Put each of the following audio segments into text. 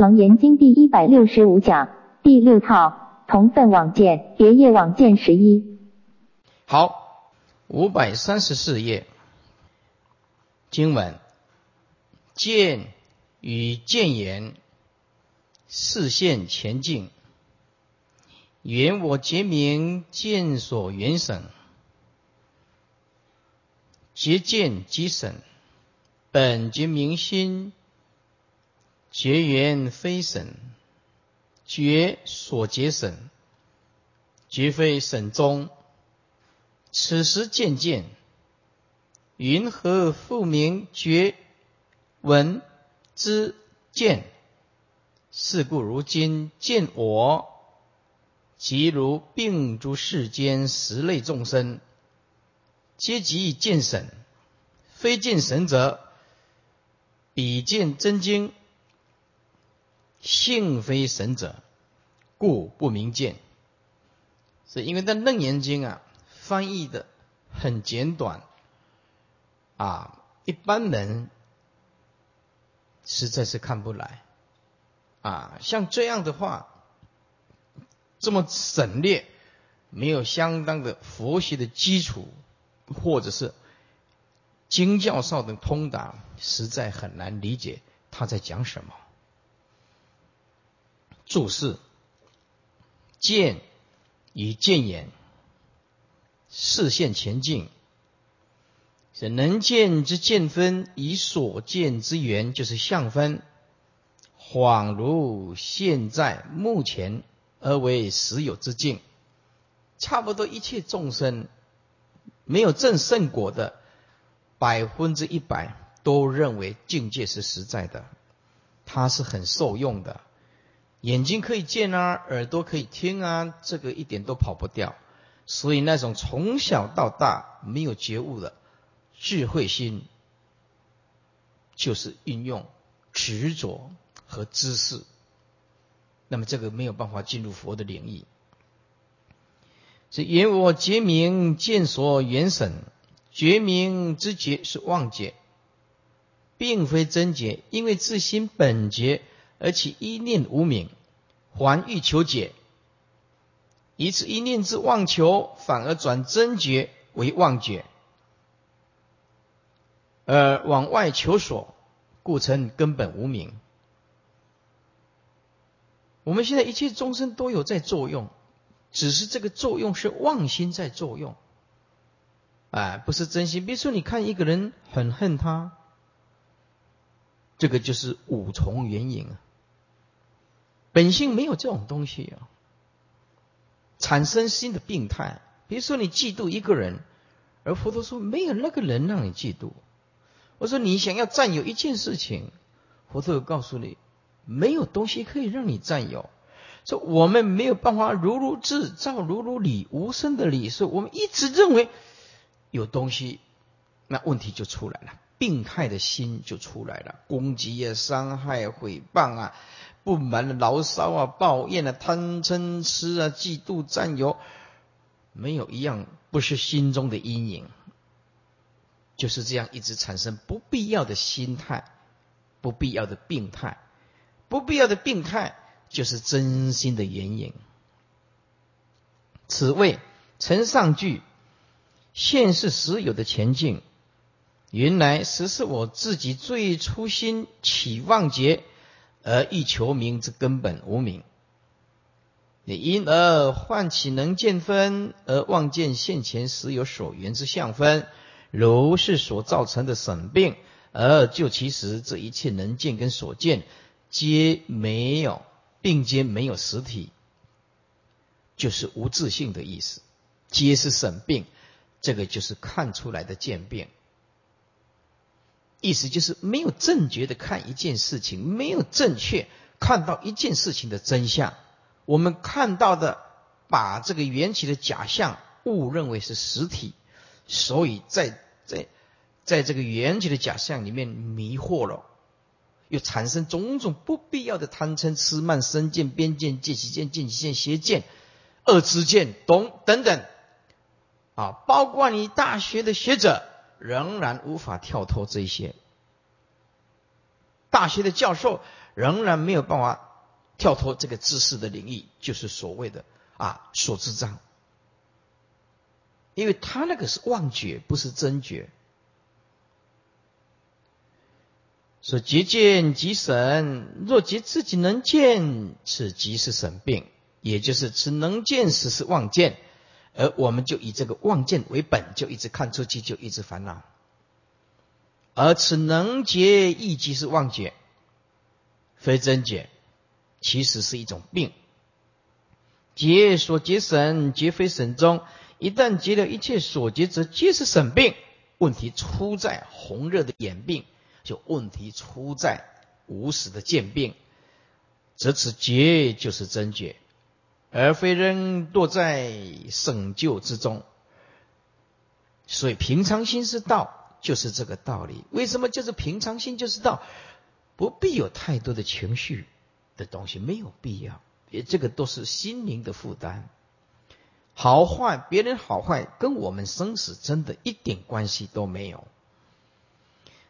楞严经第一百六十五讲第六套同分网见别业网见十一。好，五百三十四页经文，见与见言，视线前进，缘我结明见所缘省，结见即省，本觉明心。绝缘非省，绝所结省，绝非省中。此时渐渐，云何复名觉闻之见？是故如今见我，即如病诸世间十类众生，皆即见神。非见神者，彼见真经。性非神者，故不明见。是因为在《楞严经》啊，翻译的很简短，啊，一般人实在是看不来。啊，像这样的话，这么省略，没有相当的佛学的基础，或者是经教上的通达，实在很难理解他在讲什么。注释：见与见眼，视线前进。是能见之见分，以所见之缘，就是相分，恍如现在目前而为实有之境。差不多一切众生，没有证圣果的，百分之一百都认为境界是实在的，它是很受用的。眼睛可以见啊，耳朵可以听啊，这个一点都跑不掉。所以那种从小到大没有觉悟的智慧心，就是运用执着和知识，那么这个没有办法进入佛的领域。是言我觉明见所缘审，觉明之觉是妄觉，并非真觉，因为自心本觉。而且一念无明，还欲求解，以此一念之妄求，反而转真觉为妄觉，而往外求索，故称根本无明。我们现在一切众生都有在作用，只是这个作用是妄心在作用，哎，不是真心。比如说，你看一个人很恨他，这个就是五重原因啊。本性没有这种东西啊，产生新的病态。比如说你嫉妒一个人，而佛陀说没有那个人让你嫉妒。我说你想要占有一件事情，佛陀告诉你没有东西可以让你占有。说我们没有办法如如智造如如理无声的理，所以我们一直认为有东西，那问题就出来了，病态的心就出来了，攻击啊、伤害、诽谤啊。不满的牢骚啊，抱怨啊，贪嗔痴啊，嫉妒占有，没有一样不是心中的阴影。就是这样一直产生不必要的心态，不必要的病态，不必要的病态就是真心的原因。此谓承上句，现是实有的前进。原来实是我自己最初心起妄结。而欲求名之根本无名，你因而唤起能见分，而望见现前时有所缘之相分，如是所造成的审病，而就其实这一切能见跟所见，皆没有，并皆没有实体，就是无自性的意思，皆是审病，这个就是看出来的见病。意思就是没有正觉的看一件事情，没有正确看到一件事情的真相。我们看到的，把这个缘起的假象误认为是实体，所以在在在这个缘起的假象里面迷惑了，又产生种种不必要的贪嗔痴慢身见边见见其见见其见邪见恶知见懂等等，啊，包括你大学的学者。仍然无法跳脱这些，大学的教授仍然没有办法跳脱这个知识的领域，就是所谓的啊所知障。因为他那个是妄觉，不是真觉。说结见即审，若结自己能见，此即是审病。也就是此能见时是妄见，而我们就以这个妄见为本，就一直看出去，就一直烦恼。而此能结亦即是妄觉，非真觉，其实是一种病。结所结神，结非神中。一旦结了一切所结，则皆是神病。问题出在红热的眼病，就问题出在无始的见病，则此结就是真觉，而非人堕在省救之中。所以平常心是道，就是这个道理。为什么就是平常心就是道？不必有太多的情绪的东西，没有必要。也这个都是心灵的负担。好坏，别人好坏跟我们生死真的一点关系都没有。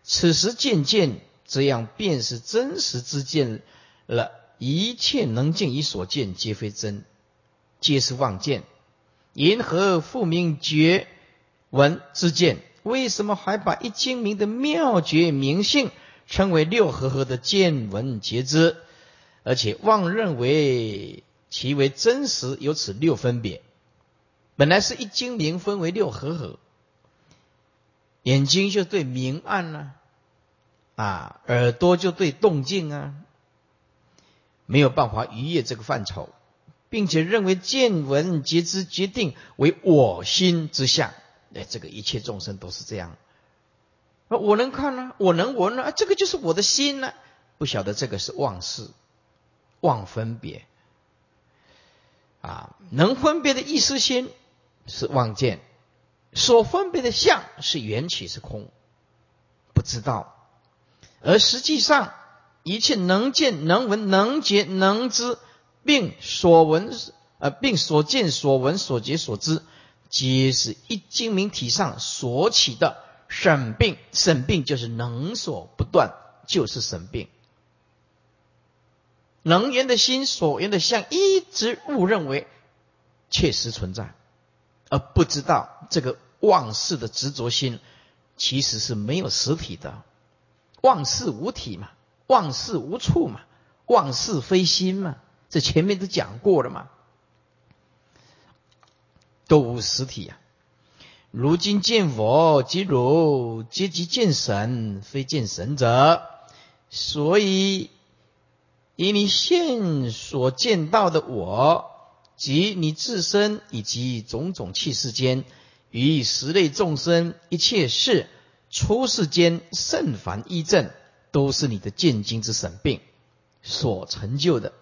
此时渐渐这样，便是真实之见了。一切能见与所见，皆非真，皆是妄见。因何复明觉闻之见？为什么还把一精明的妙觉明性称为六合合的见闻觉知？而且妄认为其为真实，有此六分别。本来是一精明分为六合合，眼睛就对明暗呢，啊，耳朵就对动静啊，没有办法逾越这个范畴，并且认为见闻皆知决定为我心之相，哎，这个一切众生都是这样，我能看呢，我能闻呢，啊这个就是我的心呢，不晓得这个是妄事，妄分别，啊，能分别的意识心。是妄见，所分别的相是缘起是空，不知道。而实际上，一切能见、能闻、能觉、能知，并所闻呃，并所见、所闻、所觉、所知，皆是一精明体上所起的审病。审病就是能所不断，就是审病。能言的心所言的相，一直误认为确实存在。而不知道这个妄事的执着心，其实是没有实体的。妄事无体嘛，妄事无处嘛，妄事非心嘛，这前面都讲过了嘛，都无实体呀。如今见佛即如，皆即见神，非见神者。所以以你现所见到的我。及你自身以及种种气世间，与十类众生一切事，出世间甚凡一正，都是你的见经之神病所成就的。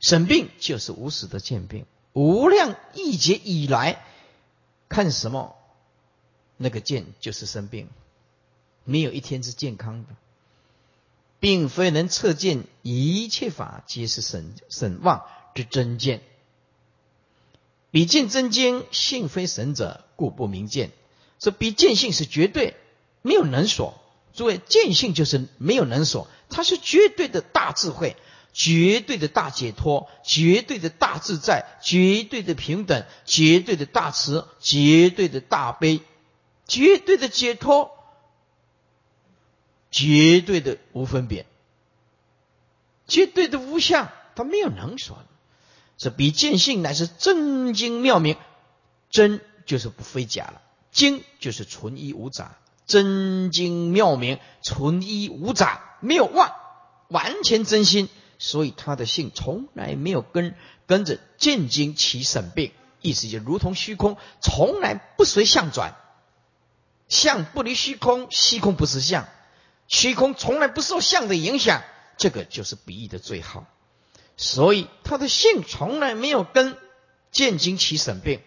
审病就是无始的见病，无量亿劫以来，看什么，那个见就是生病，没有一天是健康的，并非能测见一切法皆是审审望。之真见，比见真经，性非神者，故不明见。说比见性是绝对没有能所，诸位见性就是没有能所，它是绝对的大智慧，绝对的大解脱，绝对的大自在，绝对的平等，绝对的大慈，绝对的大悲，绝对的解脱，绝对的无分别，绝对的无相，它没有能所。这比见性乃是真经妙明，真就是不非假了，经就是纯一无杂，真经妙明，纯一无杂，没有妄，完全真心，所以他的性从来没有跟跟着见经起审病，意思就如同虚空，从来不随相转，相不离虚空，虚空不是相，虚空从来不受相的影响，这个就是比喻的最好。所以他的性从来没有跟见经起审病，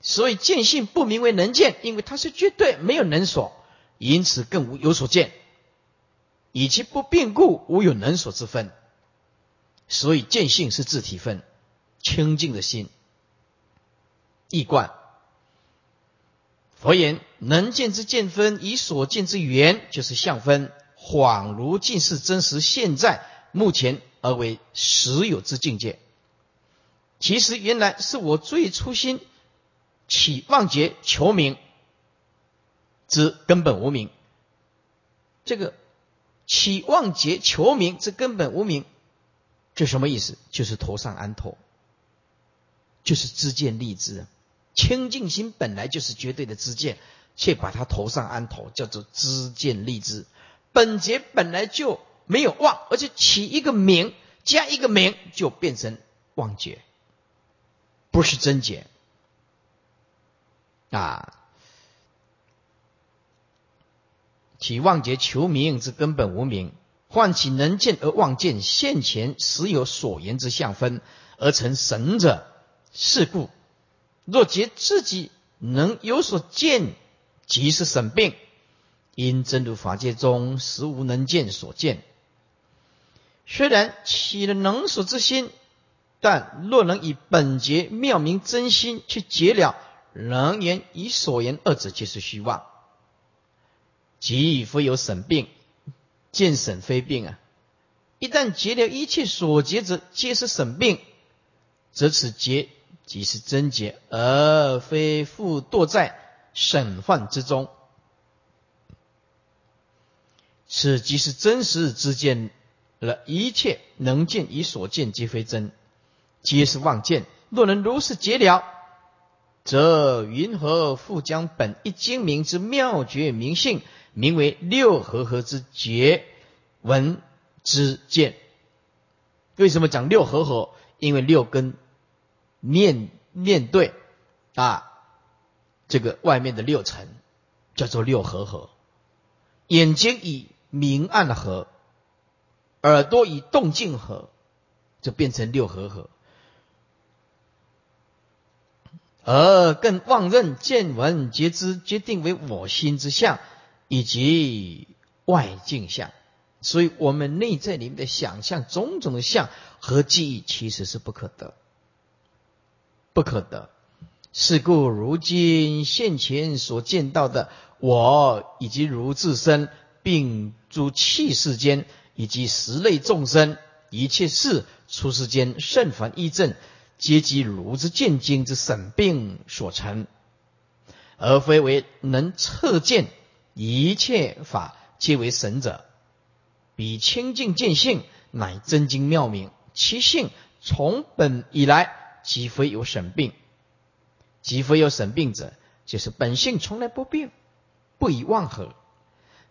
所以见性不名为能见，因为他是绝对没有能所，因此更无有所见，以其不变故，无有能所之分。所以见性是自体分，清净的心，易观。佛言：能见之见分，以所见之缘，就是相分。恍如尽是真实现在目前而为实有之境界。其实原来是我最初心起妄觉求名之根本无名。这个起妄觉求名这根本无名，这什么意思？就是头上安头，就是知见立知。清净心本来就是绝对的知见，却把它头上安头，叫做知见立知。本觉本来就没有妄，而且起一个名加一个名，就变成妄觉。不是真解啊！起妄觉求名之根本无名，唤起能见而妄见现前实有所言之相分，而成神者。是故，若觉自己能有所见，即是神病。因真如法界中实无能见所见。虽然起了能所之心。但若能以本节妙明真心去解了能言与所言二者，皆是虚妄。即非有审病，见审非病啊！一旦结了一切所结者，皆是审病，则此结即是真结，而非复堕在审患之中。此即是真实之见了，一切能见与所见，皆非真。皆是妄见。若能如是结了，则云何复将本一精明之妙绝明性，名为六合合之觉闻之见？为什么讲六合合？因为六根面面对啊，这个外面的六尘叫做六合合。眼睛以明暗合，耳朵以动静合，就变成六合合。而更妄认见闻皆知，皆定为我心之相，以及外境相。所以，我们内在里面的想象种种的相和记忆，其实是不可得，不可得。是故，如今现前所见到的我，以及如自身，并诸气世间，以及十类众生，一切事出世间甚凡异正。皆即如之见经之审病所成，而非为能测见一切法皆为神者。彼清净见性，乃真经妙明，其性从本以来即非有神病，即非有神病者，就是本性从来不变，不以妄合。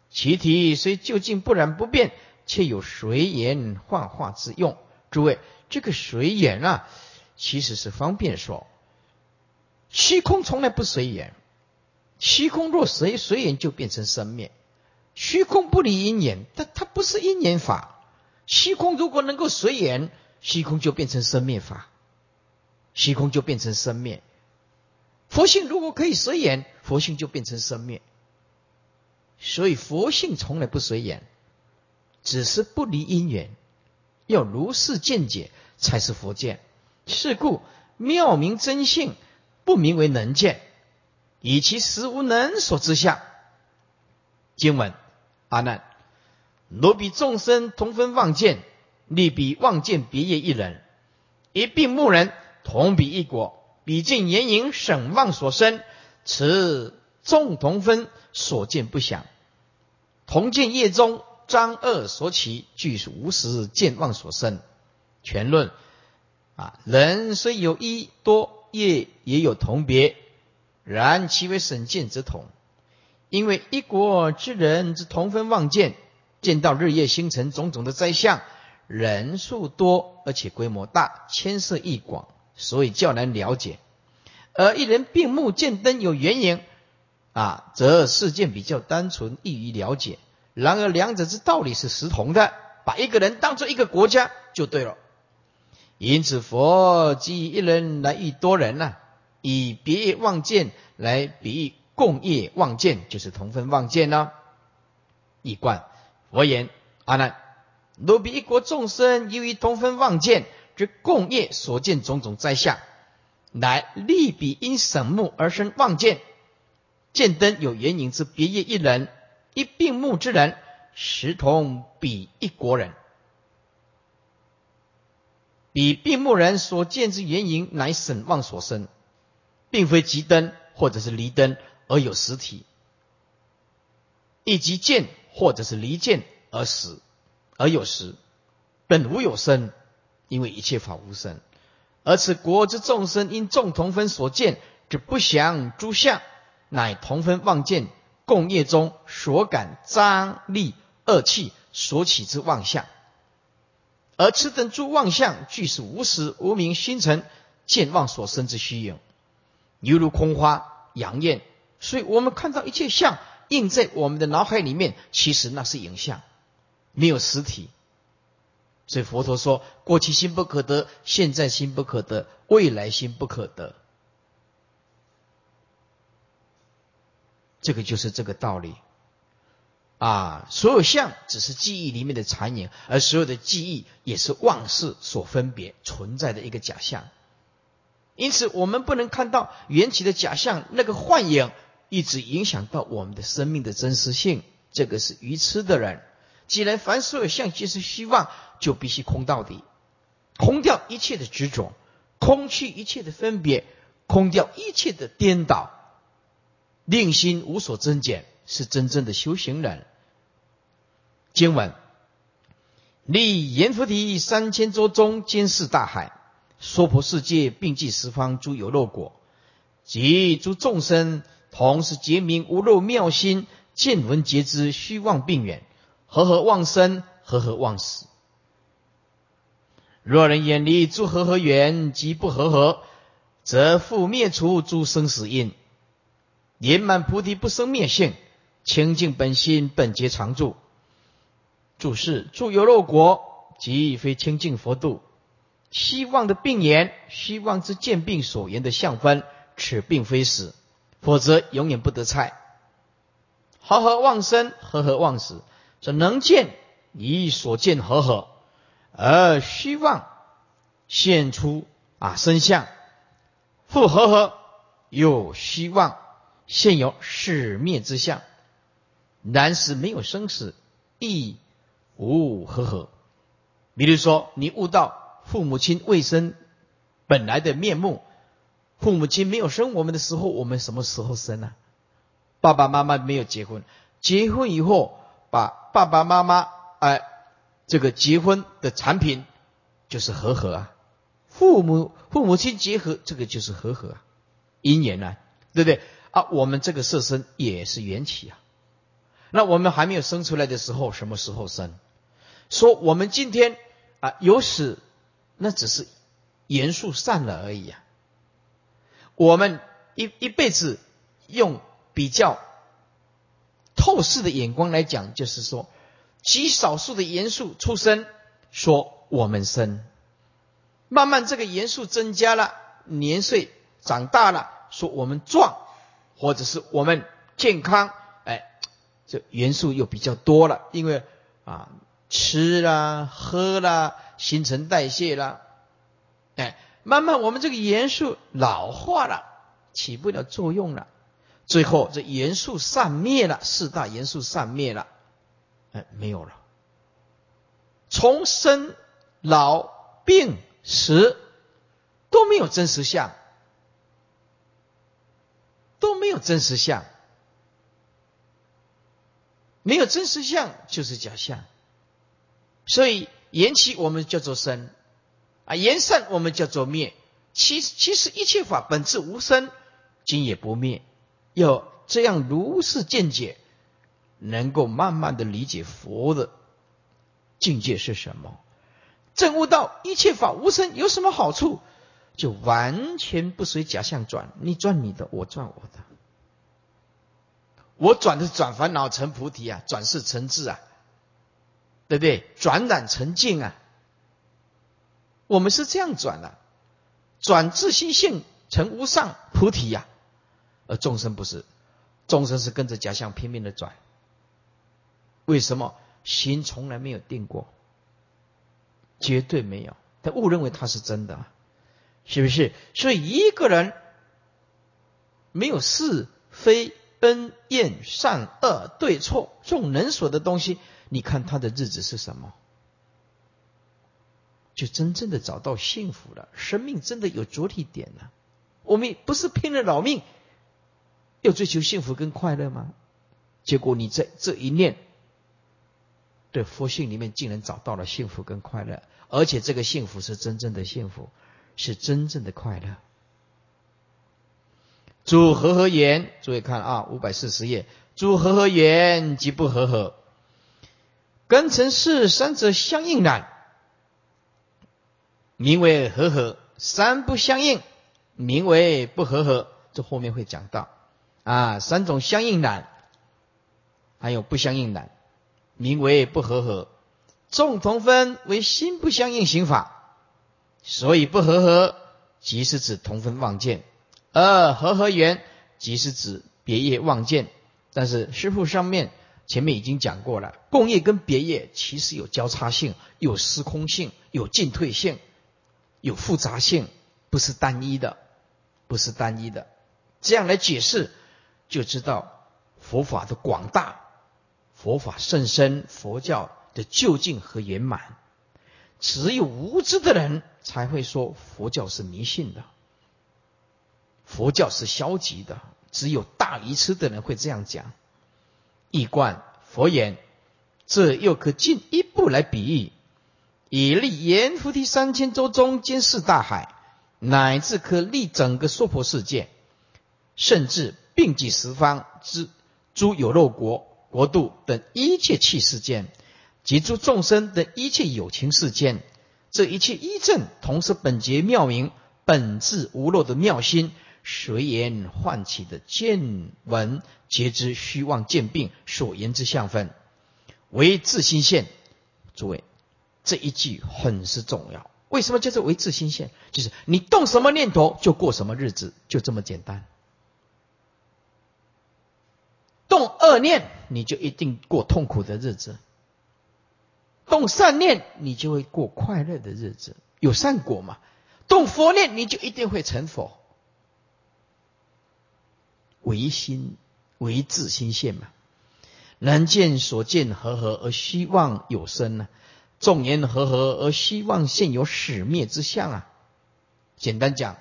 其体虽究竟不然不变，却有随缘幻化之用。诸位，这个随缘啊。其实是方便说，虚空从来不随缘，虚空若随随缘就变成生灭，虚空不离因缘，但它不是因缘法。虚空如果能够随缘，虚空就变成生灭法，虚空就变成生灭。佛性如果可以随缘，佛性就变成生灭。所以佛性从来不随缘，只是不离因缘，要如是见解才是佛见。是故妙明真性不名为能见，以其实无能所之下。经文阿难，若比众生同分妄见，力比妄见别业一人，一并目人同比一果，比见言影审妄所生，此众同分所见不详，同见业中张恶所起，俱是无实见妄所生。全论。啊，人虽有一多业，也有同别，然其为审见之同。因为一国之人之同分望见，见到日夜星辰种种的灾相，人数多而且规模大，牵涉亦广，所以较难了解。而一人并目见灯有原因，啊，则事件比较单纯，易于了解。然而两者之道理是实同的，把一个人当做一个国家就对了。因此，佛即一人来喻多人呐，以别业望见来比喻共业望见，就是同分望见呢。一贯佛言：阿难，若比一国众生由于同分望见之共业所见种种灾相，乃利比因审目而生望见，见灯有缘影之别业一人，一并目之人，实同彼一国人。彼病目人所见之原因，乃沈望所生，并非即灯或者是离灯而有实体，亦即见或者是离见而实而有实，本无有生，因为一切法无生。而此国之众生因众同分所见之不祥诸相，乃同分妄见共业中所感张力恶气所起之妄相。而此等诸妄相，俱是无始无明星辰见妄所生之虚影，犹如空花阳艳。所以我们看到一切相印在我们的脑海里面，其实那是影像，没有实体。所以佛陀说：过去心不可得，现在心不可得，未来心不可得。这个就是这个道理。啊，所有相只是记忆里面的残影，而所有的记忆也是妄事所分别存在的一个假象。因此，我们不能看到缘起的假象，那个幻影一直影响到我们的生命的真实性。这个是愚痴的人。既然凡所有相皆是虚妄，就必须空到底，空掉一切的执着，空去一切的分别，空掉一切的颠倒，令心无所增减。是真正的修行人。经文：立阎浮提三千周中，监视大海，娑婆世界，并济十方诸有漏果，及诸众生，同是结明无漏妙心，见闻皆知虚妄病远，和合妄生，和合妄死。若人远离诸和合缘，即不和合，则复灭除诸生死因，圆满菩提不生灭性。清净本心，本皆常住。注释：住有漏果，即非清净佛度。希望的病言，希望之见病所言的相分，此并非死，否则永远不得菜。和合妄生，和合妄死。说能见以所见和合，而虚妄现出啊生相，复和合有虚妄现有始灭之相。然是没有生死，亦无和合。比如说，你悟到父母亲未生本来的面目，父母亲没有生我们的时候，我们什么时候生呢？爸爸妈妈没有结婚，结婚以后把爸爸妈妈哎，这个结婚的产品就是和合啊。父母父母亲结合，这个就是和合啊，姻缘啊，对不对啊？我们这个色身也是缘起啊。那我们还没有生出来的时候，什么时候生？说我们今天啊有始，那只是元素散了而已啊。我们一一辈子用比较透视的眼光来讲，就是说极少数的元素出生，说我们生，慢慢这个元素增加了，年岁长大了，说我们壮，或者是我们健康。哎这元素又比较多了，因为啊吃啦、喝啦、新陈代谢啦，哎，慢慢我们这个元素老化了，起不了作用了，最后这元素散灭了，四大元素散灭了，哎，没有了，从生老病死都没有真实相，都没有真实相。没有真实相就是假象，所以言起我们叫做生，啊言善我们叫做灭。其其实一切法本质无生，今也不灭。要这样如是见解，能够慢慢的理解佛的境界是什么。证悟到一切法无生有什么好处，就完全不随假象转，你转你的，我转我的。我转的是转烦恼成菩提啊，转世成智啊，对不对？转染成净啊，我们是这样转的，转自心性成无上菩提呀。而众生不是，众生是跟着假象拼命的转。为什么？心从来没有定过，绝对没有。他误认为他是真的，是不是？所以一个人没有是非。恩怨善恶对错众人所的东西，你看他的日子是什么？就真正的找到幸福了，生命真的有着力点了。我们不是拼了老命要追求幸福跟快乐吗？结果你在这一念的佛性里面，竟然找到了幸福跟快乐，而且这个幸福是真正的幸福，是真正的快乐。主和合言，注意看啊，五百四十页，主和合言即不和合，根尘世三者相应难。名为和合，三不相应，名为不和合。这后面会讲到啊，三种相应难，还有不相应难，名为不和合。众同分为心不相应行法，所以不和合，即是指同分望见；而和合缘，即是指别业望见。但是师傅上面前面已经讲过了，共业跟别业其实有交叉性，有时空性，有进退性。有复杂性，不是单一的，不是单一的。这样来解释，就知道佛法的广大，佛法甚深，佛教的究竟和圆满。只有无知的人才会说佛教是迷信的，佛教是消极的。只有大愚痴的人会这样讲。一观佛言，这又可进一步来比喻。以立阎浮提三千洲中间视大海，乃至可立整个娑婆世界，甚至并济十方之诸有漏国国度等一切器世间，及诸众生等一切有情世间，这一切一正，同是本节妙明本质无漏的妙心，随言唤起的见闻，皆知虚妄见病所言之相分，为自心现。诸位。这一句很是重要，为什么叫做为自心现？就是你动什么念头就过什么日子，就这么简单。动恶念，你就一定过痛苦的日子；动善念，你就会过快乐的日子，有善果嘛。动佛念，你就一定会成佛。唯心唯自心现嘛，人见所见和合而虚妄有生呢？众言和合而希望现有始灭之相啊！简单讲，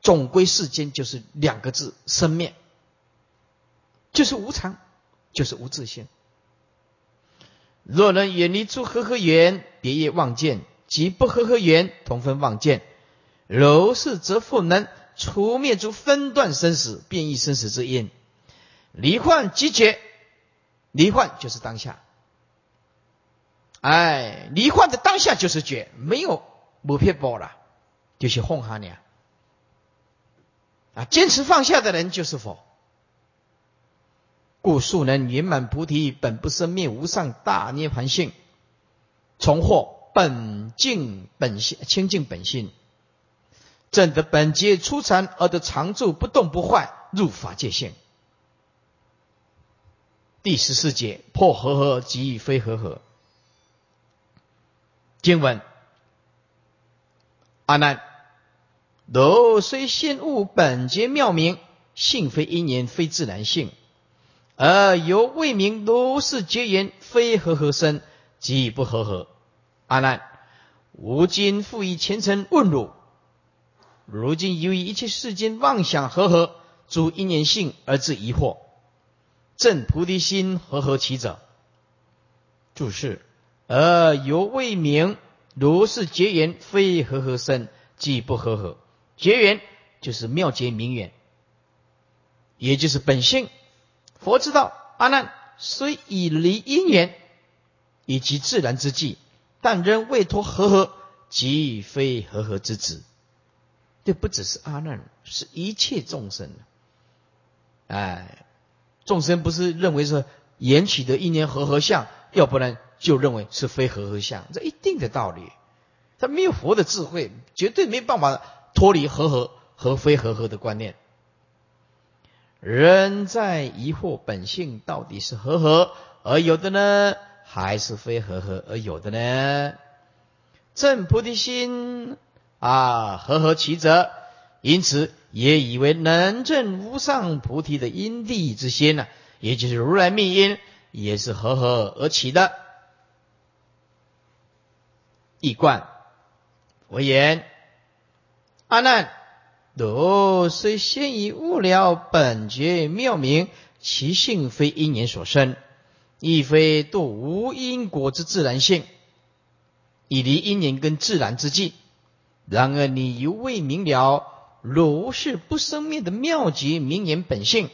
总归世间就是两个字：生灭，就是无常，就是无自性。若能远离诸和合缘，别业望见，即不和合缘同分望见，如是则复能除灭诸分段生死、变异生死之因，离幻即觉，离幻就是当下。哎，离幻的当下就是觉，没有不撇波了，就是哄哈你啊！啊坚持放下的人就是佛。故素能圆满菩提本不生灭无上大涅盘性，重获本净本性清净本性，正得本劫出禅而得常住不动不坏入法界性。第十四节破和合即非和合。经文：阿难，汝虽现悟本节妙明，性非因缘，非自然性，而犹未明如是结缘，非和合身，即不和合。阿难，吾今复以前尘问汝：如今由于一切世间妄想和合，诸因缘性而致疑惑，正菩提心和合其者？注释。而犹未明，如是结缘，非和合身，即不和合。结缘就是妙结明缘，也就是本性。佛知道阿难虽已离因缘以及自然之际，但仍未脱和合，即非和合之子。这不只是阿难，是一切众生。哎，众生不是认为是缘起的因缘和合相，要不然。就认为是非和合相，这一定的道理。他没有佛的智慧，绝对没办法脱离和合和非和合的观念。人在疑惑本性到底是和合而有的呢，还是非和合而有的呢？正菩提心啊，和合其则，因此也以为能证无上菩提的因地之心呢，也就是如来密因。也是合合而起的。一贯我言，阿难，汝虽先以悟了本觉妙明，其性非因缘所生，亦非堕无因果之自然性，以离因缘跟自然之境。然而你犹未明了，如是不生灭的妙极名言本性，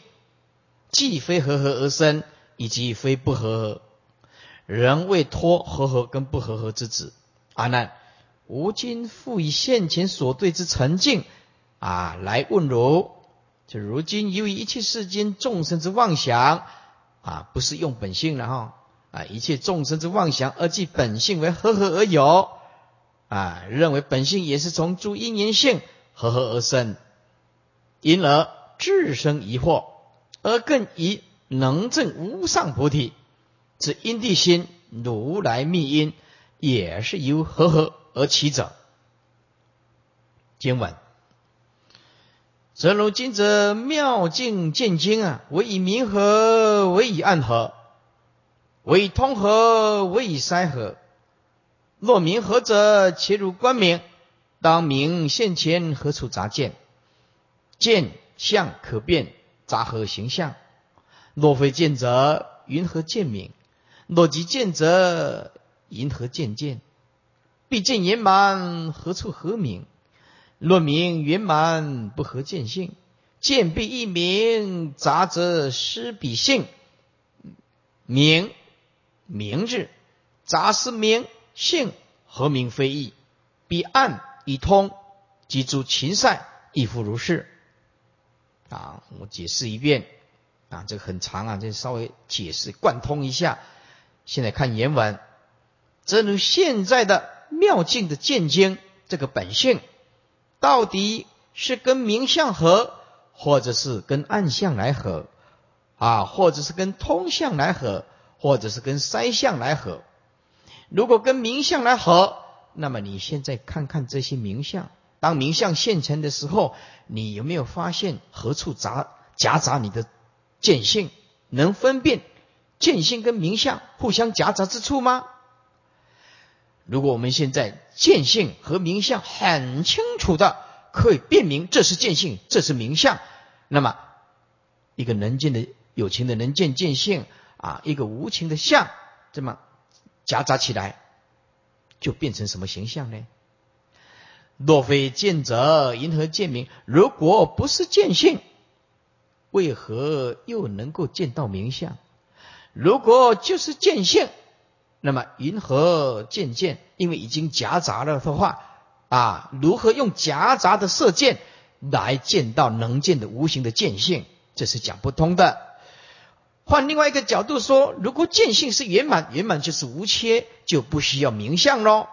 既非合合而生，以及非不合合，仍未脱合合跟不合合之子。阿难，吾今复以现前所对之沉静啊，来问如：就如今由于一切世间众生之妄想啊，不是用本性了哈啊，一切众生之妄想而即本性为合合而有。啊，认为本性也是从诸因缘性合合而生，因而自生疑惑，而更以能证无上菩提之因地心如来密因，也是由合合而起者。经文，则如今者妙境见经啊，为以明和，为以暗合，为以通合，为以塞合。若明何者？且入观明，当明现前何处杂见？见相可变，杂合形象。若非见者，云何见明？若即见者，云何见见？必见圆满，何处合明？若明圆满，不合见性。见必异明，杂则失彼性。明明字，杂失明。性何名非义？彼岸以通，即诸情善亦复如是。啊，我解释一遍。啊，这个很长啊，这稍微解释贯通一下。现在看原文，正如现在的妙境的见经，这个本性到底是跟明相合，或者是跟暗相来合？啊，或者是跟通相来合，或者是跟塞相来合？如果跟名相来合，那么你现在看看这些名相，当名相现成的时候，你有没有发现何处杂夹杂你的见性？能分辨见性跟名相互相夹杂之处吗？如果我们现在见性和名相很清楚的可以辨明这是见性，这是名相，那么一个能见的有情的能见见性啊，一个无情的相，这么？夹杂起来，就变成什么形象呢？若非见者，因何见明？如果不是见性，为何又能够见到名相？如果就是见性，那么云何见见？因为已经夹杂了的话，啊，如何用夹杂的射箭来见到能见的无形的见性？这是讲不通的。换另外一个角度说，如果见性是圆满，圆满就是无缺，就不需要名相喽，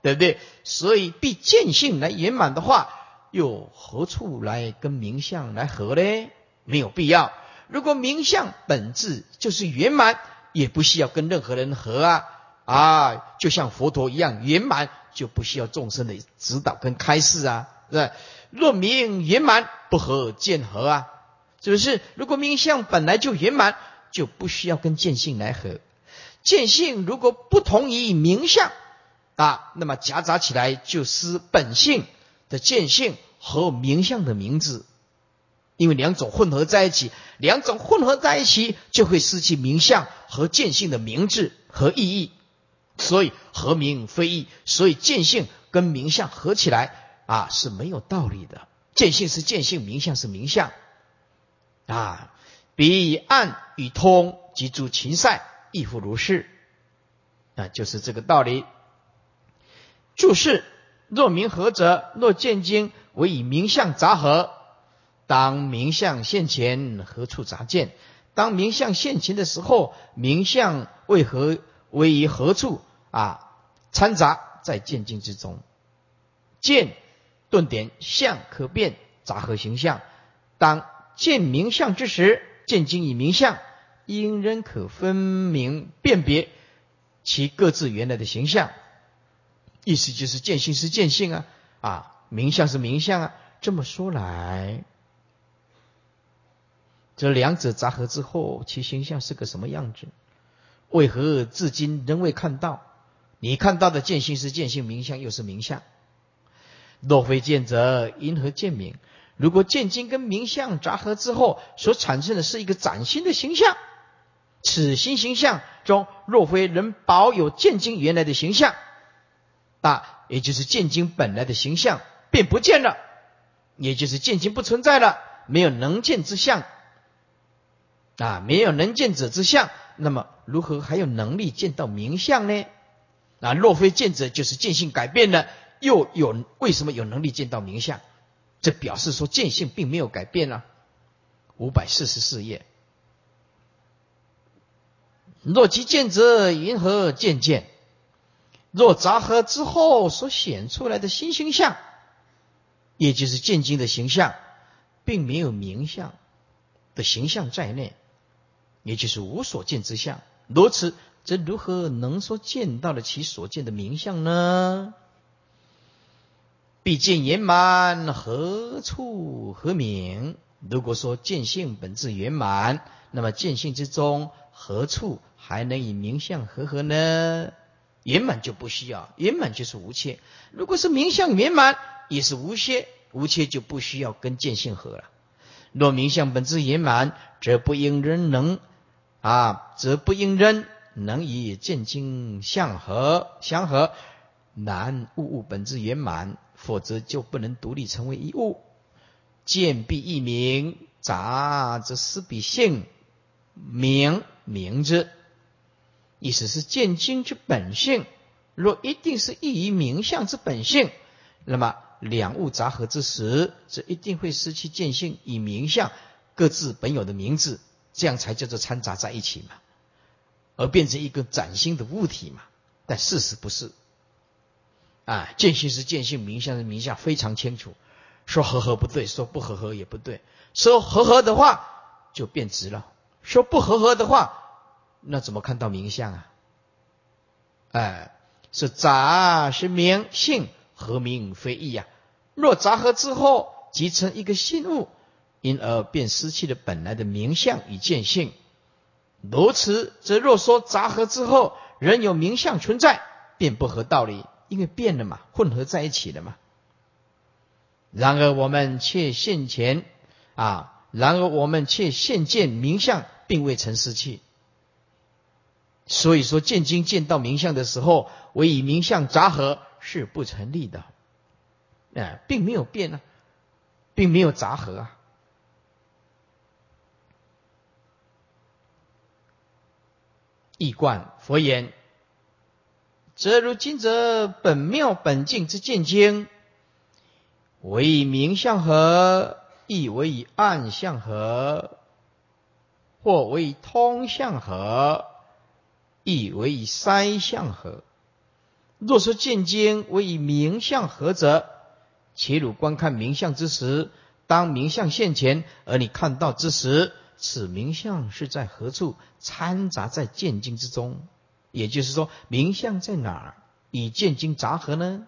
对不对？所以必见性来圆满的话，又何处来跟名相来合呢？没有必要。如果名相本质就是圆满，也不需要跟任何人合啊啊！就像佛陀一样圆满，就不需要众生的指导跟开示啊，对若名圆满，不合见合啊，是不是？如果名相本来就圆满。就不需要跟见性来合，见性如果不同于名相啊，那么夹杂起来就失本性的见性和名相的名字，因为两种混合在一起，两种混合在一起就会失去名相和见性的名字和意义，所以合名非义，所以见性跟名相合起来啊是没有道理的，见性是见性，名相是名相。啊。彼暗与通，即诸禽赛亦复如是，啊，就是这个道理。注释：若明何者，若见经为以名相杂合，当名相现前，何处杂见？当名相现前的时候，名相为何为于何处啊？掺杂在见经之中，见顿点相可变，杂合形象。当见名相之时。见经以名相，因仍可分明辨别其各自原来的形象。意思就是见性是见性啊，啊，名相是名相啊。这么说来，这两者杂合之后，其形象是个什么样子？为何至今仍未看到？你看到的见性是见性，名相又是名相。若非见者，因何见名？如果见经跟名相杂合之后，所产生的是一个崭新的形象，此新形象中，若非能保有见经原来的形象，啊，也就是见经本来的形象便不见了，也就是见经不存在了，没有能见之相，啊，没有能见者之相，那么如何还有能力见到名相呢？啊，若非见者，就是见性改变了，又有为什么有能力见到名相？这表示说见性并没有改变啊。五百四十四页，若即见者，云何见见？若杂合之后所显出来的新形象，也就是见经的形象，并没有名相的形象在内，也就是无所见之相。如此，则如何能说见到了其所见的名相呢？毕竟圆满，何处何名？如果说见性本质圆满，那么见性之中何处还能以名相合合呢？圆满就不需要，圆满就是无缺。如果是名相圆满，也是无缺，无缺就不需要跟见性合了。若名相本质圆满，则不应人能啊，则不应人能以见经相合相合。难物物本质圆满。否则就不能独立成为一物。见必异名，杂则思彼性，名名之。意思是见经之本性，若一定是异于名相之本性，那么两物杂合之时，则一定会失去见性与名相各自本有的名字，这样才叫做掺杂在一起嘛，而变成一个崭新的物体嘛。但事实不是。啊，见性是见性，名相是名相，非常清楚。说合合不对，说不合合也不对。说合合的话就变直了，说不合合的话，那怎么看到名相啊？哎，是杂是名性，合名非异呀。若杂合之后即成一个新物，因而便失去了本来的名相与见性。如此，则若说杂合之后仍有名相存在，便不合道理。因为变了嘛，混合在一起了嘛。然而我们却现前啊，然而我们却现见名相，并未曾失去。所以说，见经见到名相的时候，为以名相杂合是不成立的。哎，并没有变啊，并没有杂合啊。易观佛言。则如今则本妙本净之见经，为以明相合，亦为以暗相合；或为以通相合，亦为以三相合。若说见经为以明相合者，且汝观看明相之时，当明相现前，而你看到之时，此明相是在何处掺杂在见经之中？也就是说，名相在哪儿？与见经杂合呢？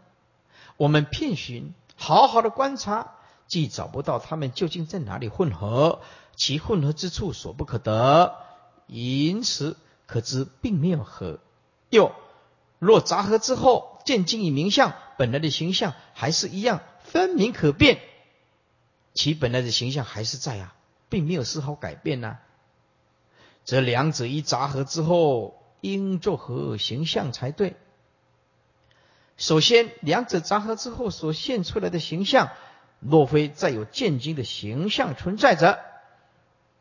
我们遍寻，好好的观察，既找不到他们究竟在哪里混合，其混合之处所不可得，因此可知并没有合。又若杂合之后，见经与名相本来的形象还是一样分明可辨，其本来的形象还是在啊，并没有丝毫改变呢。则两者一杂合之后。应作何形象才对？首先，两者杂合之后所现出来的形象，若非再有见经的形象存在着，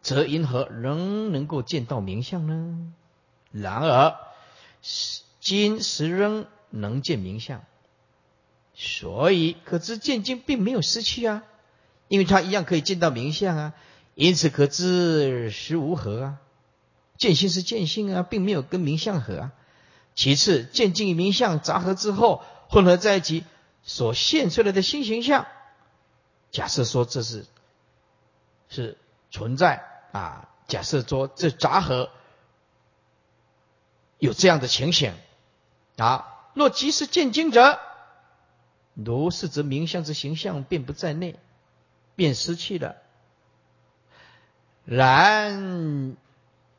则因何仍能够见到名相呢？然而，今时仍能见名相，所以可知见经并没有失去啊，因为他一样可以见到名相啊，因此可知实无合啊。见性是见性啊，并没有跟名相合啊。其次，见境与名相杂合之后，混合在一起所现出来的新形象，假设说这是是存在啊。假设说这杂合有这样的情形啊。若即是见经者，如是则名相之形象便不在内，便失去了。然。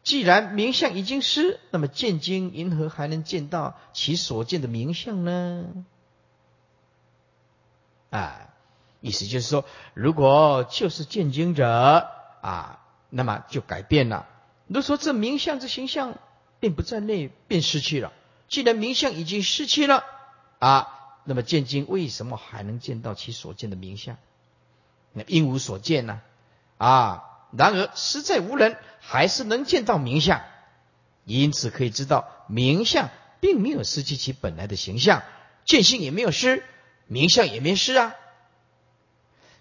既然名相已经失，那么见经银河还能见到其所见的名相呢？啊，意思就是说，如果就是见经者啊，那么就改变了。如说这名相之形象并不在内，便失去了。既然名相已经失去了啊，那么见经为什么还能见到其所见的名相？那因无所见呢？啊，然而实在无人。还是能见到名相，因此可以知道名相并没有失去其本来的形象，见性也没有失，名相也没失啊。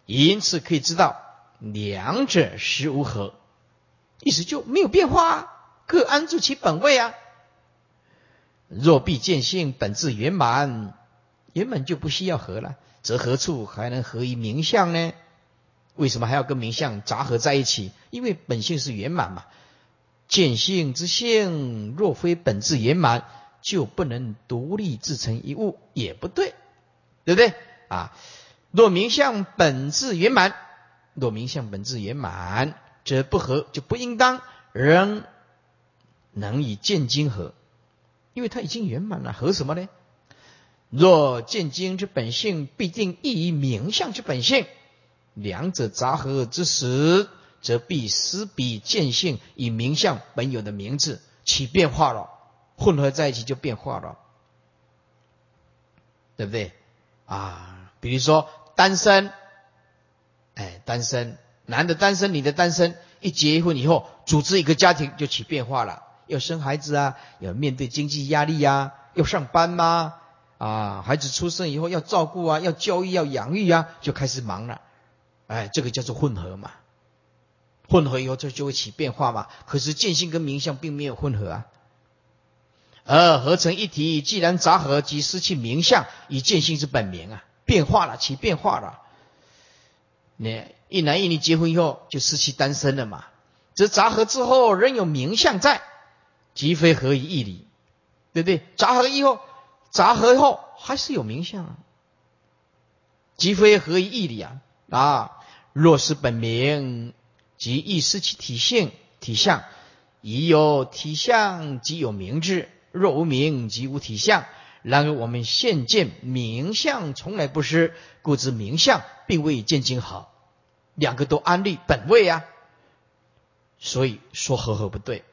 因此可以知道两者实无合，意思就没有变化啊，各安住其本位啊。若必见性本质圆满，圆满就不需要合了，则何处还能合于名相呢？为什么还要跟名相杂合在一起？因为本性是圆满嘛。见性之性，若非本质圆满，就不能独立自成一物，也不对，对不对？啊，若名相本质圆满，若名相本质圆满，则不合，就不应当仍能以见经合，因为它已经圆满了，合什么呢？若见经之本性，必定异于名相之本性。两者杂合之时，则必失彼见性以名相本有的名字起变化了，混合在一起就变化了，对不对？啊，比如说单身，哎，单身，男的单身，女的单身，一结婚以后，组织一个家庭就起变化了，要生孩子啊，要面对经济压力呀，要上班吗？啊，孩子出生以后要照顾啊，要教育，要养育啊，就开始忙了。哎，这个叫做混合嘛，混合以后这就会起变化嘛。可是见性跟名相并没有混合啊，而合成一体。既然杂合，即失去名相，以见性之本名啊，变化了，起变化了。你一男一女结婚以后就失去单身了嘛？这杂合之后仍有名相在，即非合于一理，对不对？杂合以后，杂合后还是有名相啊，即非合于一理啊啊。若是本名，即亦失其体性、体相；已有体相，即有名字；若无名，即无体相。然而我们现见名相从来不失，故知名相并未见经好，两个都安立本位啊。所以说合合不对，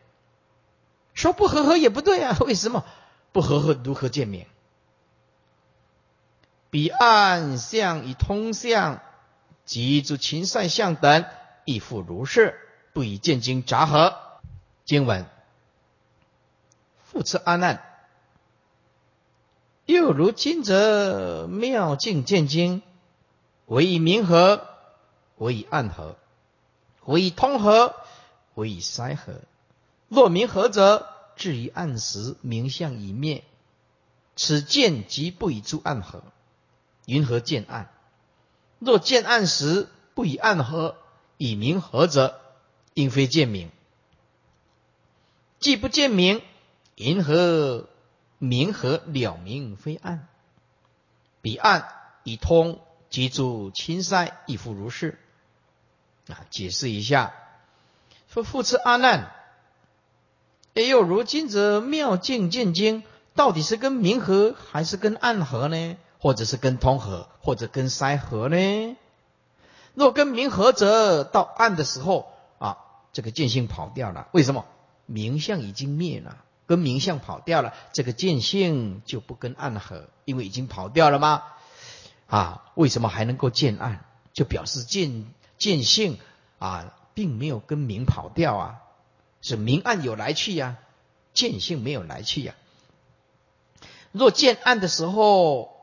说不合合也不对啊。为什么不合合？如何见名？彼岸相与通相。即诸禽善相等亦复如是，不以见经杂合。经文复次阿难，又如今则妙境见经，为以明合，为以暗合，为以通合，为以塞合。若明合者，至于暗时，明相已灭，此见即不以诸暗合，云何见暗？若见暗时不以暗合，以明合者，应非见明。既不见明，银河明合了明非暗？彼暗以通，即诸青塞亦复如是。啊，解释一下，说复次阿难，哎呦，如今则妙境见经，到底是跟明合还是跟暗合呢？或者是跟通合，或者跟塞合呢？若跟明合则到暗的时候啊，这个见性跑掉了。为什么？明相已经灭了，跟明相跑掉了，这个见性就不跟暗合，因为已经跑掉了吗？啊，为什么还能够见暗？就表示见见性啊，并没有跟明跑掉啊，是明暗有来去呀，见性没有来去呀。若见暗的时候。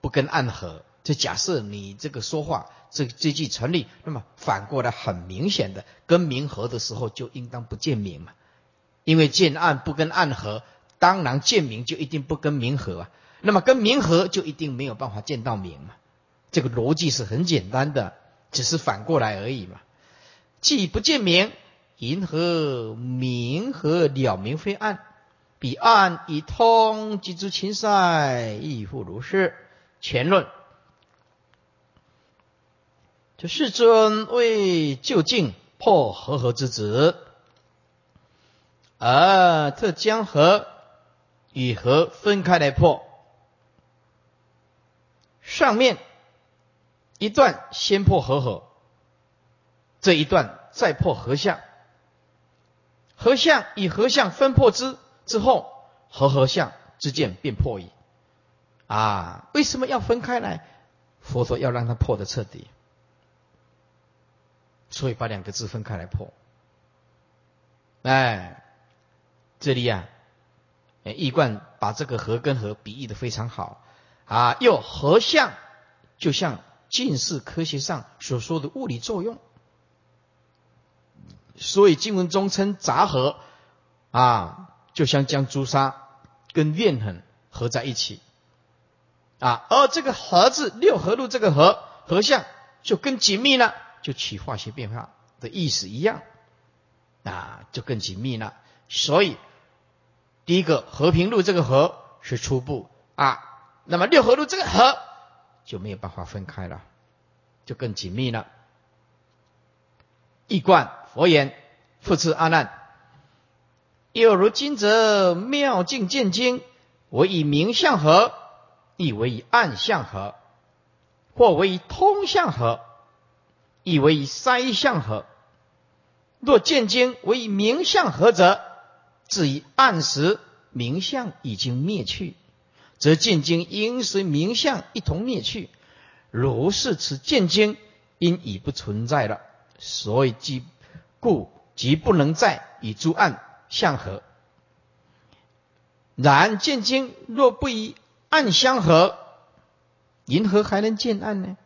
不跟暗合，就假设你这个说话这这句成立，那么反过来很明显的跟明合的时候，就应当不见明嘛，因为见暗不跟暗合，当然见明就一定不跟明合啊，那么跟明合就一定没有办法见到明嘛，这个逻辑是很简单的，只是反过来而已嘛。既不见明，银河明和了明非暗，彼暗以通，即诸情塞亦复如是。前论，就世尊为究竟破和合之子，而特将合与合分开来破。上面一段先破合合，这一段再破合相，合相以合相分破之之后，合合相之间便破矣。啊，为什么要分开来？佛陀要让它破的彻底，所以把两个字分开来破。哎，这里呀，易观把这个合跟合比喻的非常好啊，又合相，就像近似科学上所说的物理作用，所以经文中称杂合啊，就像将朱砂跟炼痕合在一起。啊，而这个合字六合路这个合合相就更紧密了，就起化学变化的意思一样，啊，就更紧密了。所以第一个和平路这个和是初步啊，那么六合路这个和就没有办法分开了，就更紧密了。一贯佛言：复次阿难，又如今则妙境见经，我以名相合。亦为以暗相合，或为以通相合，亦为以塞相合。若见经为以明相合者，至于暗时明相已经灭去，则见经应随明相一同灭去。如是，此见经因已不存在了，所以即故即不能再与诸暗相合。然见经若不以暗相合，银河还能见暗呢？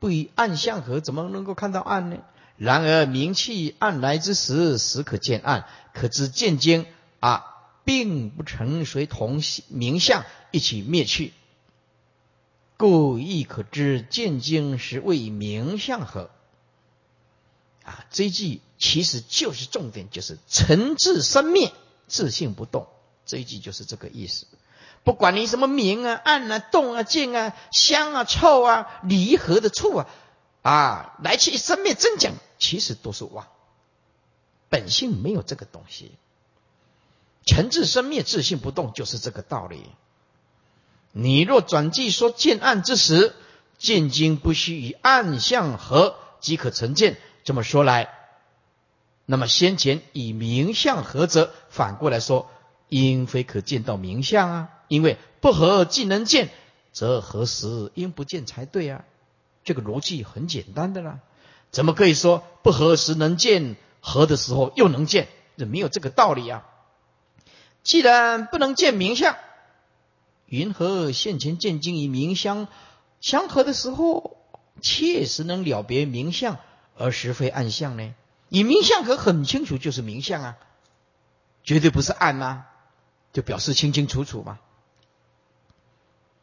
不以暗相合，怎么能够看到暗呢？然而明气暗来之时，时可见暗，可知见经啊，并不成随同明相一起灭去，故亦可知见经是为明相合。啊，这一句其实就是重点，就是诚自生灭，自性不动。这一句就是这个意思。不管你什么明啊、暗啊、动啊、静啊、香啊、臭啊、离合的处啊，啊，来去生灭真讲，其实都是妄，本性没有这个东西。诚自生灭，自性不动，就是这个道理。你若转记说见暗之时，见经不须与暗相合即可成见。这么说来，那么先前以明相合则，反过来说，应非可见到明相啊。因为不合既能见，则何时应不见才对啊？这个逻辑很简单的啦，怎么可以说不合时能见，合的时候又能见？这没有这个道理啊！既然不能见明相，云何现前见经与明相相合的时候，切实能了别明相而实非暗相呢？以明相合很清楚就是明相啊，绝对不是暗啊，就表示清清楚楚嘛。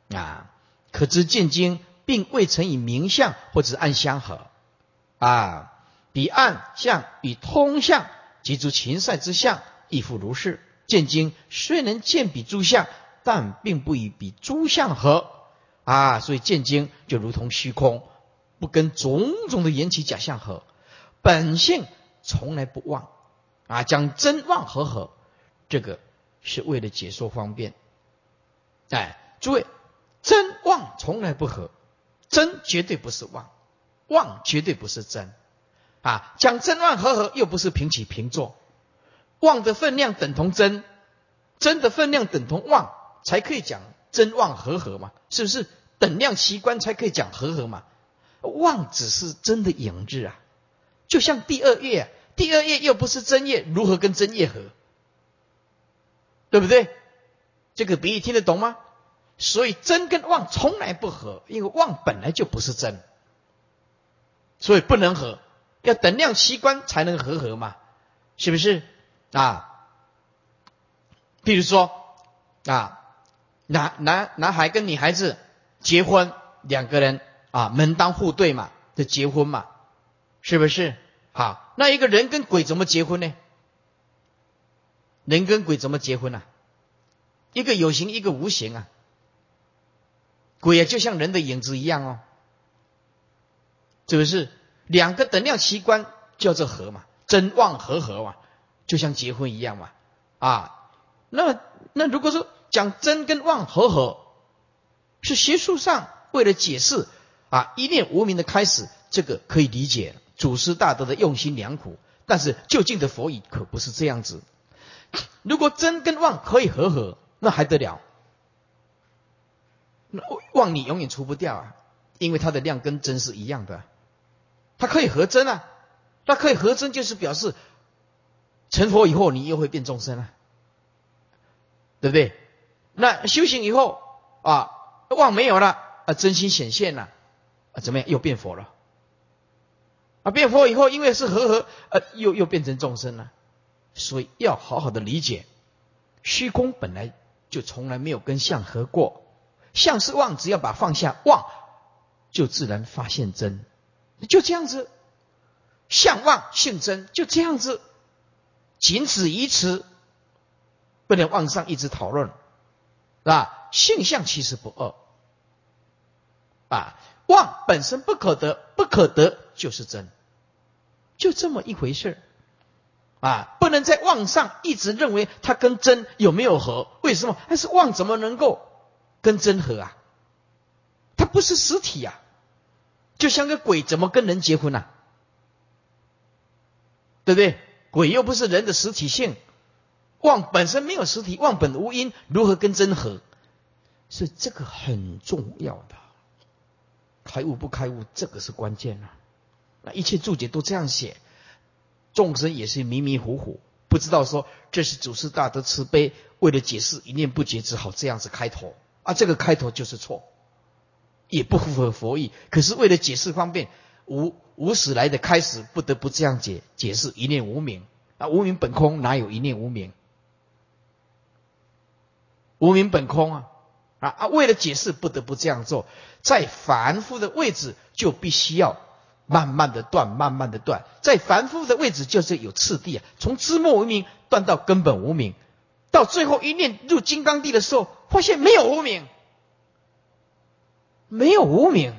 啊，可知见经并未曾以明相或者暗相合啊，彼暗相与通相即诸禽赛之相亦复如是。见经虽能见彼诸相，但并不与彼诸相合啊，所以见经就如同虚空，不跟种种的缘起假相合，本性从来不忘啊，将真妄合合，这个是为了解说方便。哎，诸位。真妄从来不合，真绝对不是妄，妄绝对不是真，啊，讲真妄合合又不是平起平坐，妄的分量等同真，真的分量等同妄，才可以讲真妄合合嘛，是不是？等量奇观才可以讲合合嘛，妄只是真的影子啊，就像第二页，第二页又不是真叶，如何跟真叶合？对不对？这个比喻听得懂吗？所以真跟妄从来不合，因为妄本来就不是真，所以不能合，要等量奇观才能合合嘛，是不是啊？比如说啊，男男男孩跟女孩子结婚，两个人啊门当户对嘛，就结婚嘛，是不是？好，那一个人跟鬼怎么结婚呢？人跟鬼怎么结婚呢？一个有形，一个无形啊。鬼啊就像人的影子一样哦，是不是？两个等量奇观叫做合嘛，真妄合合嘛，就像结婚一样嘛，啊，那那如果说讲真跟妄合合，是学术上为了解释啊一念无明的开始，这个可以理解，祖师大德的用心良苦。但是就近的佛语可不是这样子。如果真跟妄可以合合，那还得了？那妄你永远除不掉啊，因为它的量跟真是一样的，它可以合真啊，它可以合真就是表示成佛以后你又会变众生啊，对不对？那修行以后啊，妄没有了啊，真心显现了啊，怎么样又变佛了？啊，变佛以后，因为是和合，呃，又又变成众生了，所以要好好的理解，虚空本来就从来没有跟相合过，相是妄，只要把放下妄，就自然发现真，就这样子，相妄性真，就这样子，仅此于此，不能往上一直讨论，是吧？性相其实不二，啊，妄本身不可得，不可得就是真。就这么一回事啊！不能在妄上一直认为它跟真有没有合？为什么？但是妄怎么能够跟真合啊？它不是实体呀，就像个鬼，怎么跟人结婚呢？对不对？鬼又不是人的实体性，妄本身没有实体，妄本无因，如何跟真合？所以这个很重要的，开悟不开悟，这个是关键啊！那一切注解都这样写，众生也是迷迷糊糊，不知道说这是祖师大德慈悲，为了解释一念不绝，只好这样子开头啊。这个开头就是错，也不符合佛意。可是为了解释方便，无无始来的开始，不得不这样解解释一念无明啊。无明本空，哪有一念无明？无明本空啊啊啊！为了解释，不得不这样做，在凡夫的位置就必须要。慢慢的断，慢慢的断，在凡夫的位置就是有次第啊，从知末无明断到根本无名，到最后一念入金刚地的时候，发现没有无明，没有无明，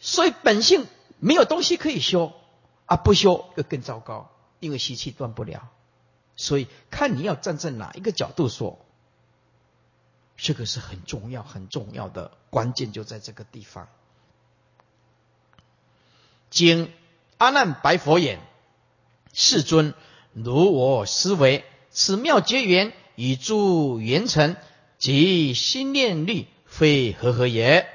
所以本性没有东西可以修。啊，不修又更糟糕，因为习气断不了，所以看你要站在哪一个角度说，这个是很重要很重要的关键就在这个地方。经阿难白佛言：“世尊，如我思维，此妙结缘以助缘成，即心念力，非和合也。”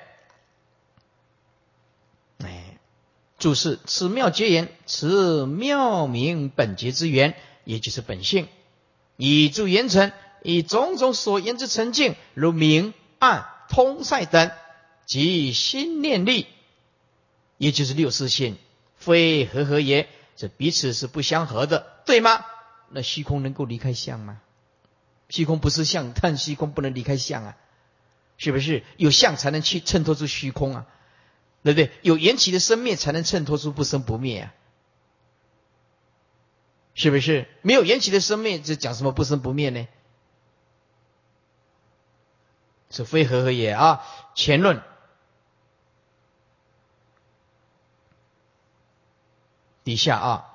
哎，注释：此妙结缘，此妙明本结之缘，也就是本性，以助缘成，以种种所言之成境，如明暗通塞等，即心念力。也就是六识性，非合合也，这彼此是不相合的，对吗？那虚空能够离开相吗？虚空不是相，但虚空不能离开相啊，是不是？有相才能去衬托出虚空啊，对不对？有缘起的生灭才能衬托出不生不灭啊，是不是？没有缘起的生灭，这讲什么不生不灭呢？是非合合也啊，前论。底下啊，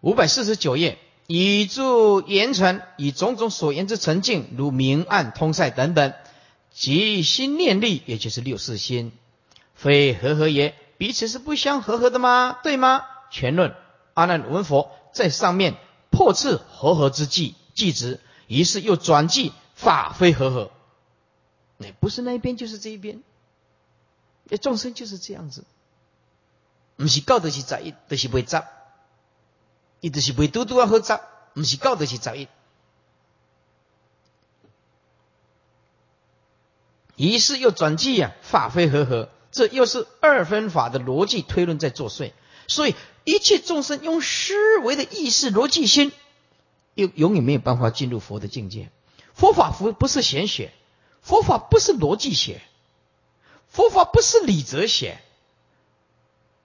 五百四十九页，以助言成，以种种所言之成境，如明暗通塞等等，即心念力，也就是六识心，非合合也，彼此是不相合合的吗？对吗？全论阿难闻佛在上面破斥合合之计，计之，于是又转记法非合合，那不是那一边就是这一边，众生就是这样子。不是教的是十一，就是未十，伊就是未拄拄啊好十，不是教的是十一。于是又转记啊，法非合合，这又是二分法的逻辑推论在作祟。所以一切众生用思维的意识逻辑心，又永远没有办法进入佛的境界。佛法不不是玄学，佛法不是逻辑学，佛法不是理则学。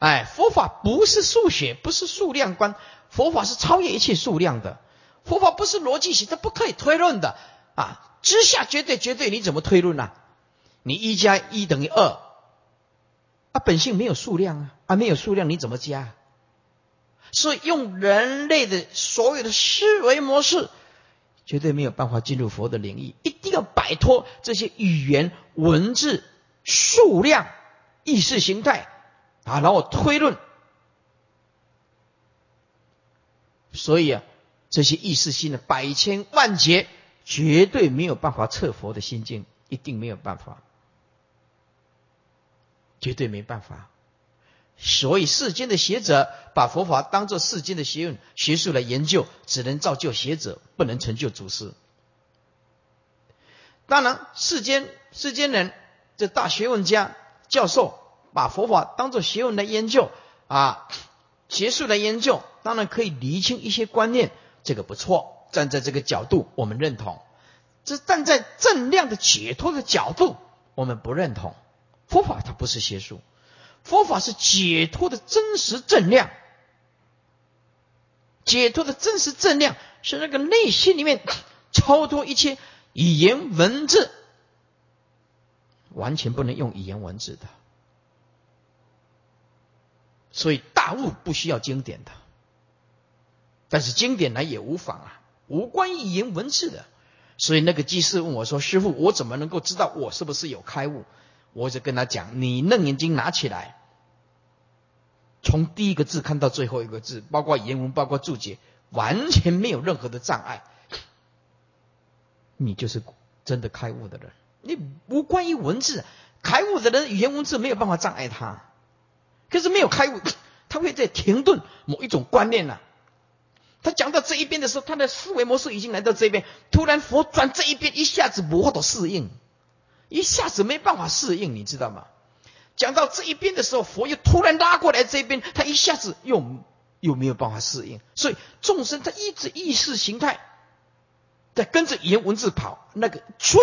哎，佛法不是数学，不是数量观，佛法是超越一切数量的。佛法不是逻辑性，它不可以推论的啊！之下绝对绝对，你怎么推论呢？你一加一等于二，啊，本性没有数量啊，啊，没有数量你怎么加？所以用人类的所有的思维模式，绝对没有办法进入佛的领域。一定要摆脱这些语言、文字、数量、意识形态啊，然后推论。所以啊，这些意识心的百千万劫，绝对没有办法测佛的心境，一定没有办法，绝对没办法。所以世间的学者把佛法当做世间的学问、学术来研究，只能造就学者，不能成就祖师。当然，世间世间人这大学问家、教授把佛法当作学问来研究啊，学术来研究，当然可以厘清一些观念，这个不错。站在这个角度，我们认同；这站在正量的解脱的角度，我们不认同。佛法它不是学术。佛法是解脱的真实正量，解脱的真实正量是那个内心里面超脱一切语言文字，完全不能用语言文字的。所以大悟不需要经典的，但是经典来也无妨啊，无关语言文字的。所以那个居士问我说：“师傅，我怎么能够知道我是不是有开悟？”我就跟他讲：“你楞严经拿起来，从第一个字看到最后一个字，包括原文，包括注解，完全没有任何的障碍。你就是真的开悟的人。你无关于文字，开悟的人语言文字没有办法障碍他。可是没有开悟，他会在停顿某一种观念呐。他讲到这一边的时候，他的思维模式已经来到这边，突然佛转这一边，一下子无法适应。”一下子没办法适应，你知道吗？讲到这一边的时候，佛又突然拉过来这边，他一下子又又没有办法适应。所以众生他一直意识形态在跟着语言文字跑，那个追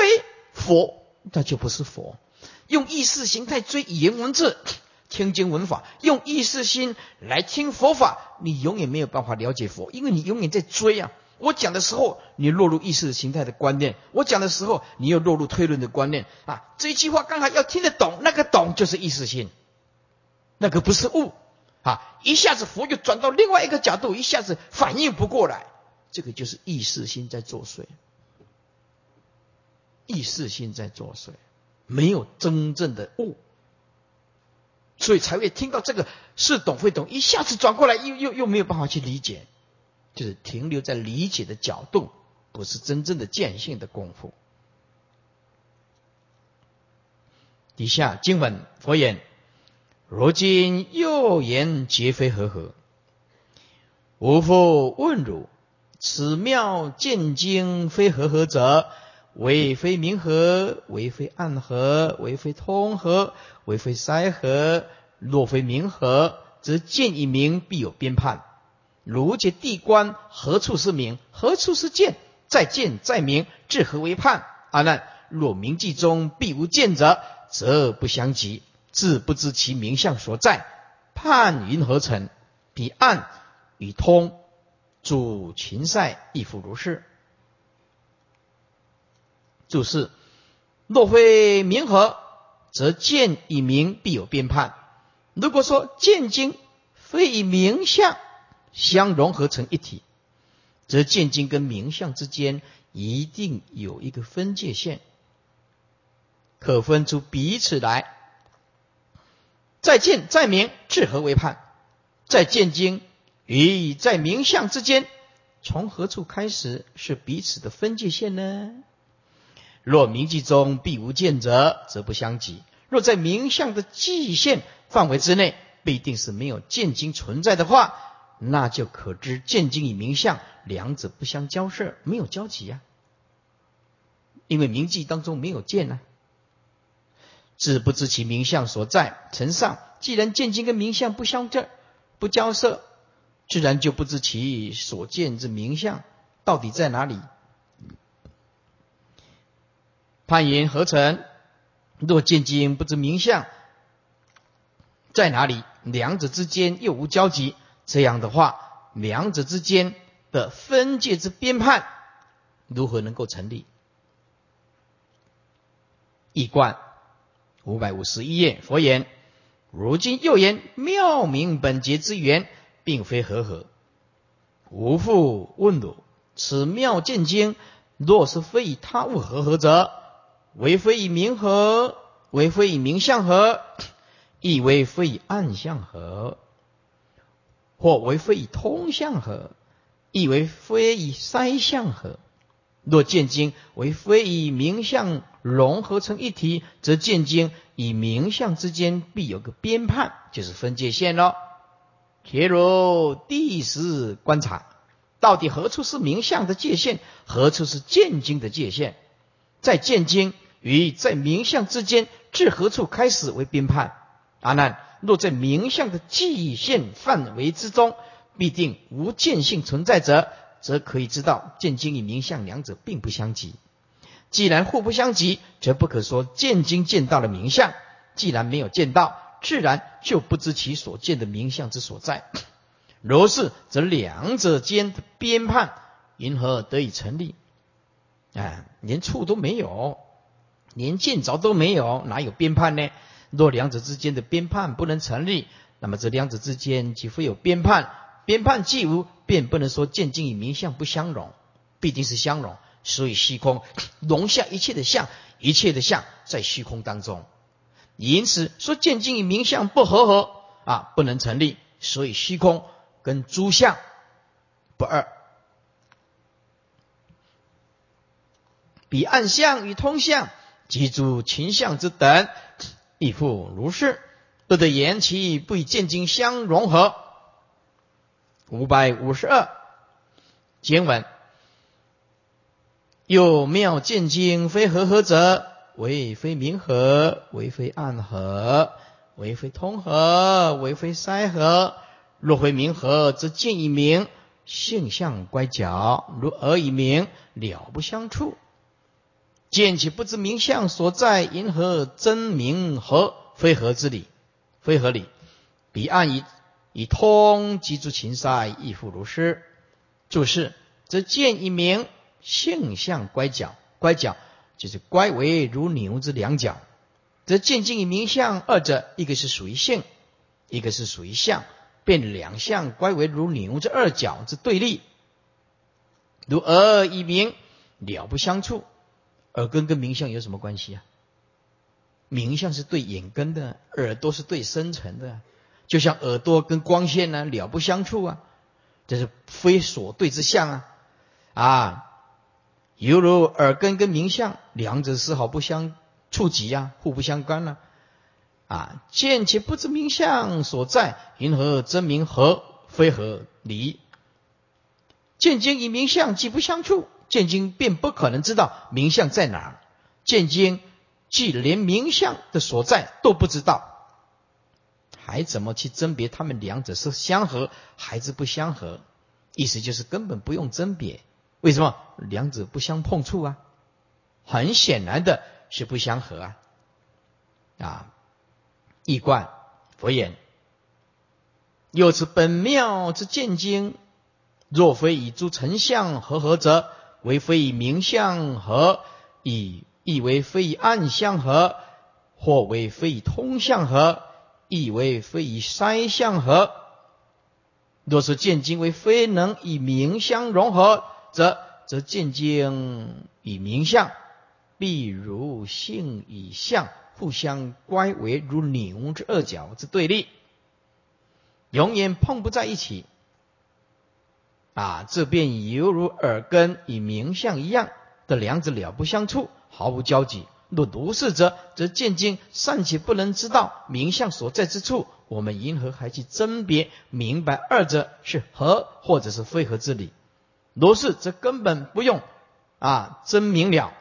佛那就不是佛。用意识形态追语言文字听经文法，用意识心来听佛法，你永远没有办法了解佛，因为你永远在追啊。我讲的时候，你落入意识形态的观念；我讲的时候，你又落入推论的观念。啊，这一句话刚好要听得懂，那个懂就是意识性，那个不是悟。啊，一下子佛就转到另外一个角度，一下子反应不过来，这个就是意识心在作祟。意识心在作祟，没有真正的悟，所以才会听到这个是懂非懂，一下子转过来又又又没有办法去理解。就是停留在理解的角度，不是真正的见性的功夫。底下经文佛言：“如今又言皆非和合。吾复问汝：此妙见经非和合者，为非明和，为非暗合，为非通合，为非塞合。若非明和，则见一明必有编判。”如解地观，何处是明？何处是见？再见再明，至何为判？阿难，若明记中必无见者，则不相及，自不知其名相所在，判云何成？彼暗与通，主秦塞亦复如是。注释：若非明和，则见以明必有变判。如果说见经非以明相。相融合成一体，则见经跟明相之间一定有一个分界线，可分出彼此来。在见在明，至何为判？在见经与在明相之间，从何处开始是彼此的分界线呢？若名记中必无见者，则不相及；若在名相的记线范围之内，必定是没有见经存在的话。那就可知见经与名相两者不相交涉，没有交集呀。因为名记当中没有见呢，自不知其名相所在。承上既然见经跟名相不相这不交涉，自然就不知其所见之名相到底在哪里。判言何成？若见经不知名相在哪里，两者之间又无交集。这样的话，两者之间的分界之编判如何能够成立？一观五百五十一页，佛言：如今又言妙明本节之源，并非和合。吾复问汝：此妙见经，若是非以他物和合者，为非以明合，为非以明相合，亦为非以暗相合，或为非以通相合，亦为非以筛相合。若见经为非以明相融合成一体，则见经以明相之间必有个边判，就是分界线喽。且如第十观察，到底何处是明相的界限，何处是见经的界限？在见经与在明相之间，至何处开始为边判？阿难，若在明相的界限范围之中，必定无见性存在者。则可以知道，见经与明相两者并不相及。既然互不相及，则不可说见经见到了明相。既然没有见到，自然就不知其所见的明相之所在。如是，则两者间的编判，因何得以成立？哎，连处都没有，连见着都没有，哪有编判呢？若两者之间的编判不能成立，那么这两者之间岂非有编判？编判既无，便不能说见经与名相不相容，必定是相容。所以虚空 容下一切的相，一切的相在虚空当中。因此说见经与名相不合合啊，不能成立。所以虚空跟诸相不二。彼暗相与通相及诸情相之等，亦复如是，不得言其不与见经相融合。五百五十二经文，有妙见经非合合者，为非明合，为非暗合，为非通合，为非塞合。若非明合，则见以明，性相乖角；如耳以明，了不相触。见其不知名相所在，因何真明合？非合之理，非合理。彼岸以。以通即诸情塞，亦复如是。注释：则见一名，性相乖角，乖角就是乖为如牛之两角。则见经与明相二者，一个是属于性，一个是属于相，便两相乖为如牛之二角之对立。如耳以名，了不相触。耳根跟明相有什么关系啊？明相是对眼根的，耳朵是对深层的。就像耳朵跟光线呢了不相触啊，这是非所对之相啊啊，犹如耳根跟明相两者丝毫不相触及啊，互不相干呢啊，见其不知明相所在，云何真明合？非合离？见经与明相既不相触，见经便不可能知道名相在哪儿。见经既连名相的所在都不知道。还怎么去甄别他们两者是相合还是不相合？意思就是根本不用甄别，为什么两者不相碰触啊？很显然的是不相合啊！啊，易观佛言：又此本妙之见经，若非以诸成相合合者，为非以明相合，以亦为非以暗相合，或为非以通相合。亦为非以筛相合。若是见经为非能以明相融合，则则见经以明相，必如性以相互相乖为如牛之二角之对立，永远碰不在一起。啊，这便犹如耳根与明相一样的两者了不相触，毫无交集。若如是者，则见经尚且不能知道名相所在之处，我们因何还去甄别明白二者是合或者是非合之理？如是，则根本不用啊真明了。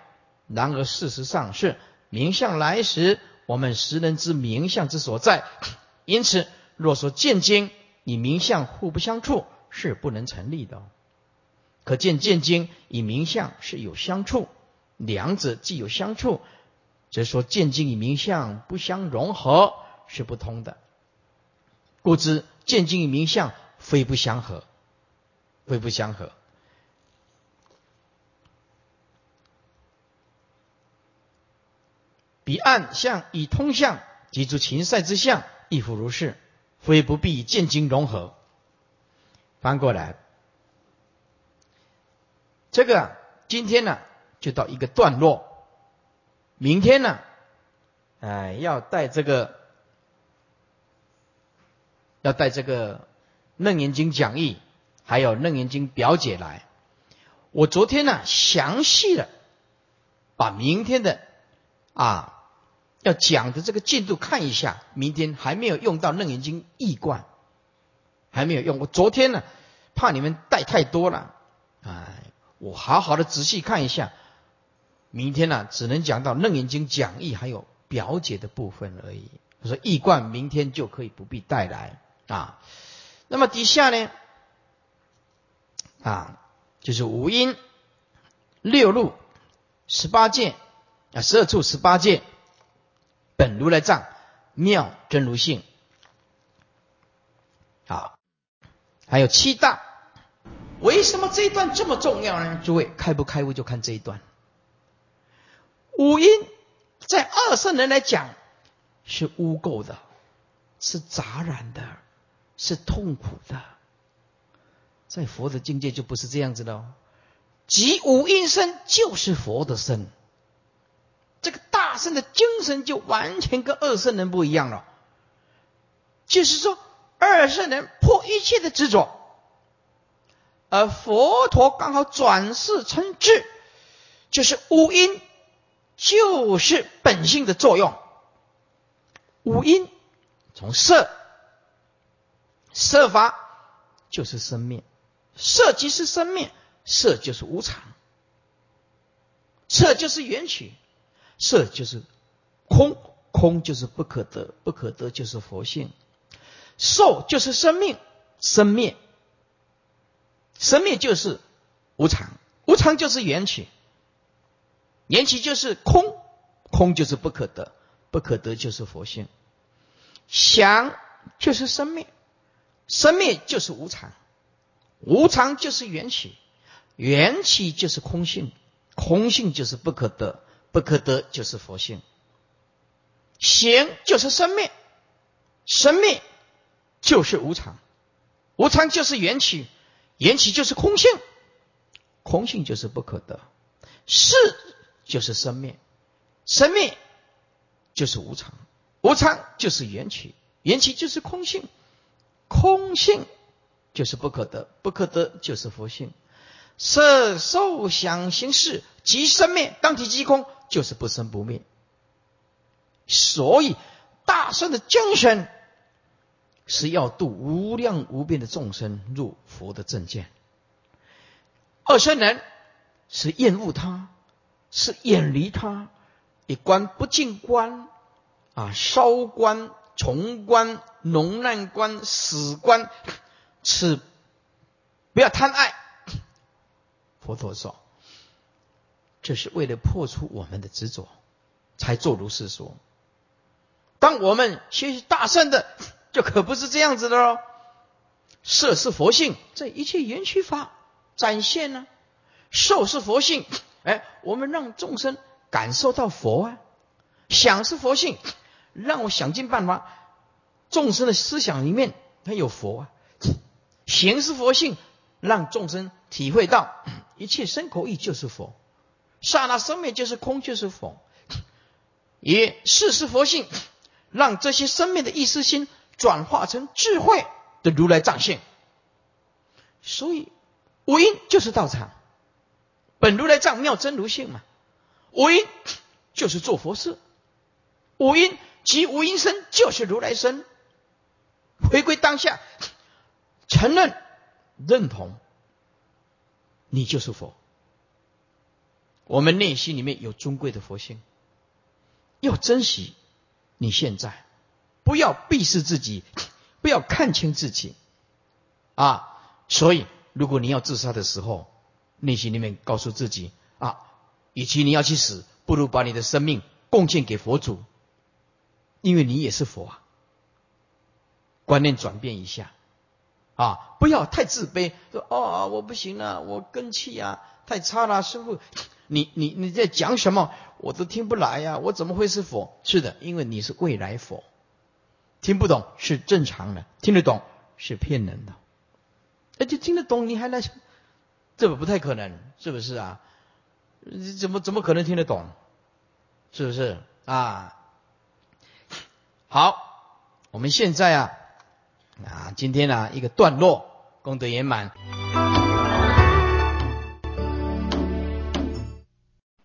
然而事实上是名相来时，我们实能知名相之所在。因此，若说见经与名相互不相处，是不能成立的。可见见经与名相是有相处，两者既有相处。则说见经与名相不相融合是不通的，故知见经与名相非不相合，非不相合。彼岸相以通相，即诸情塞之相，亦复如是，非不必见经融合。翻过来，这个今天呢就到一个段落，明天呢，哎，要带这个，要带这个《楞严经》讲义，还有《楞严经》表解来。我昨天呢详细的把明天的啊要讲的这个进度看一下，明天还没有用到《楞严经》易观。还没有用。我昨天呢，怕你们带太多了，哎，我好好的仔细看一下。明天呢，只能讲到《楞严经》讲义还有表解的部分而已。我说易观明天就可以不必带来啊。那么底下呢，啊，就是五音六路十八界啊，十二处十八界，本如来藏妙真如性。好。还有七大，为什么这一段这么重要呢？诸位开不开悟就看这一段。五音在二圣人来讲是污垢的，是杂染的，是痛苦的。在佛的境界就不是这样子的哦。即五音身就是佛的身，这个大圣的精神就完全跟二圣人不一样了。就是说。二是能破一切的执着，而佛陀刚好转世成智，就是五音，就是本性的作用。五音从色，色法就是生灭，色即是生灭，色就是无常，色就是缘起，色就是空，空就是不可得，不可得就是佛性。受就是生命，生灭，生灭就是无常，无常就是缘起，缘起就是空，空就是不可得，不可得就是佛性。想就是生灭，生灭就是无常，无常就是缘起，缘起就是空性，空性就是不可得，不可得就是佛性。行就是生灭，生灭。就是无常，无常就是缘起，缘起就是空性，空性就是不可得。是就是生灭，生灭就是无常，无常就是缘起，缘起就是空性，空性就是不可得，不可得就是佛性。色受想行识即生灭，当体即空，就是不生不灭。所以大圣的精神。是要度无量无边的众生入佛的正见。二圣人是厌恶他，是远离他，一关不净关，啊，烧关、重关、浓难关、死关，是不要贪爱。佛陀说，这是为了破除我们的执着，才做如是说。当我们学习大圣的。就可不是这样子的喽。色是佛性，这一切缘起法展现呢；受是佛性，哎，我们让众生感受到佛啊；想是佛性，让我想尽办法，众生的思想里面它有佛啊；行是佛性，让众生体会到一切生口意就是佛，刹那生灭就是空就是佛；也事是佛性，让这些生命的意识心。转化成智慧的如来藏性，所以五音就是道场，本如来藏妙真如性嘛。五音就是做佛事，五音即五音身就是如来身。回归当下，承认认同，你就是佛。我们内心里面有尊贵的佛性，要珍惜你现在。不要鄙视自己，不要看清自己，啊！所以，如果你要自杀的时候，内心里面告诉自己啊，与其你要去死，不如把你的生命贡献给佛祖，因为你也是佛啊。观念转变一下，啊，不要太自卑，说哦，我不行了，我根气啊太差了，师傅，你你你在讲什么？我都听不来呀，我怎么会是佛？是的，因为你是未来佛。听不懂是正常的，听得懂是骗人的。而且听得懂，你还来，这不太可能，是不是啊？怎么怎么可能听得懂？是不是啊？好，我们现在啊啊，今天呢一个段落，功德圆满。